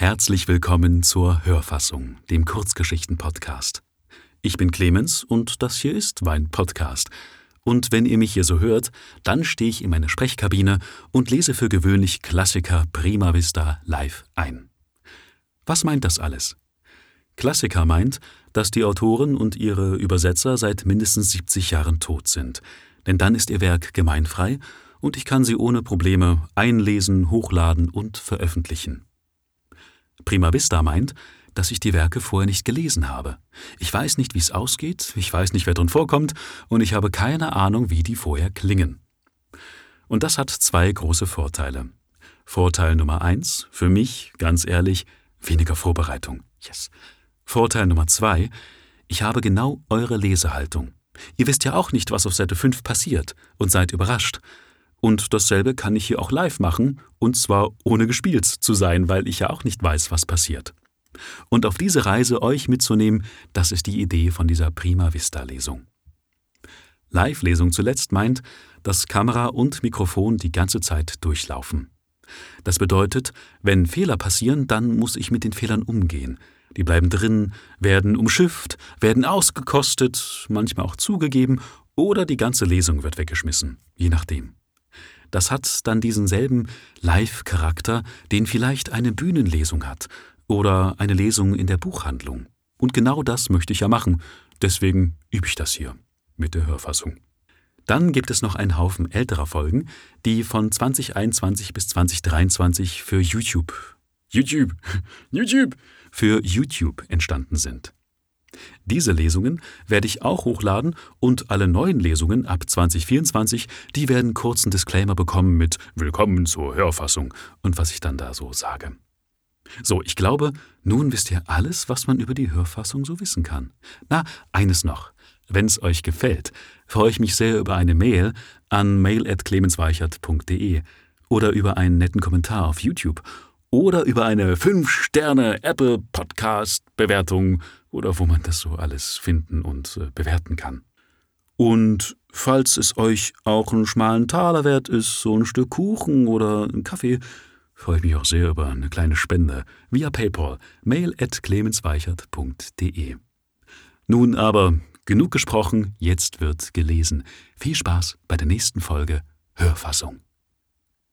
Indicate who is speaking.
Speaker 1: Herzlich willkommen zur Hörfassung, dem Kurzgeschichten-Podcast. Ich bin Clemens und das hier ist mein Podcast. Und wenn ihr mich hier so hört, dann stehe ich in meiner Sprechkabine und lese für gewöhnlich Klassiker Prima Vista live ein. Was meint das alles? Klassiker meint, dass die Autoren und ihre Übersetzer seit mindestens 70 Jahren tot sind, denn dann ist ihr Werk gemeinfrei und ich kann sie ohne Probleme einlesen, hochladen und veröffentlichen. Prima Vista meint, dass ich die Werke vorher nicht gelesen habe. Ich weiß nicht, wie es ausgeht, ich weiß nicht, wer drin vorkommt, und ich habe keine Ahnung, wie die vorher klingen. Und das hat zwei große Vorteile. Vorteil Nummer eins, für mich, ganz ehrlich, weniger Vorbereitung. Yes. Vorteil Nummer zwei, ich habe genau eure Lesehaltung. Ihr wisst ja auch nicht, was auf Seite 5 passiert und seid überrascht. Und dasselbe kann ich hier auch live machen, und zwar ohne gespielt zu sein, weil ich ja auch nicht weiß, was passiert. Und auf diese Reise euch mitzunehmen, das ist die Idee von dieser Prima Vista Lesung. Live-Lesung zuletzt meint, dass Kamera und Mikrofon die ganze Zeit durchlaufen. Das bedeutet, wenn Fehler passieren, dann muss ich mit den Fehlern umgehen. Die bleiben drin, werden umschifft, werden ausgekostet, manchmal auch zugegeben oder die ganze Lesung wird weggeschmissen, je nachdem. Das hat dann diesen selben Live-Charakter, den vielleicht eine Bühnenlesung hat oder eine Lesung in der Buchhandlung. Und genau das möchte ich ja machen, deswegen übe ich das hier mit der Hörfassung. Dann gibt es noch einen Haufen älterer Folgen, die von 2021 bis 2023 für YouTube, YouTube, YouTube, für YouTube entstanden sind. Diese Lesungen werde ich auch hochladen und alle neuen Lesungen ab 2024, die werden kurzen Disclaimer bekommen mit Willkommen zur Hörfassung und was ich dann da so sage. So, ich glaube, nun wisst ihr alles, was man über die Hörfassung so wissen kann. Na, eines noch. Wenn es euch gefällt, freue ich mich sehr über eine Mail an mail.clemensweichert.de oder über einen netten Kommentar auf YouTube oder über eine 5-Sterne Apple Podcast Bewertung oder wo man das so alles finden und äh, bewerten kann. Und falls es euch auch einen schmalen Taler wert ist, so ein Stück Kuchen oder einen Kaffee, freue ich mich auch sehr über eine kleine Spende via PayPal mail at clemensweichert.de. Nun aber genug gesprochen, jetzt wird gelesen. Viel Spaß bei der nächsten Folge Hörfassung.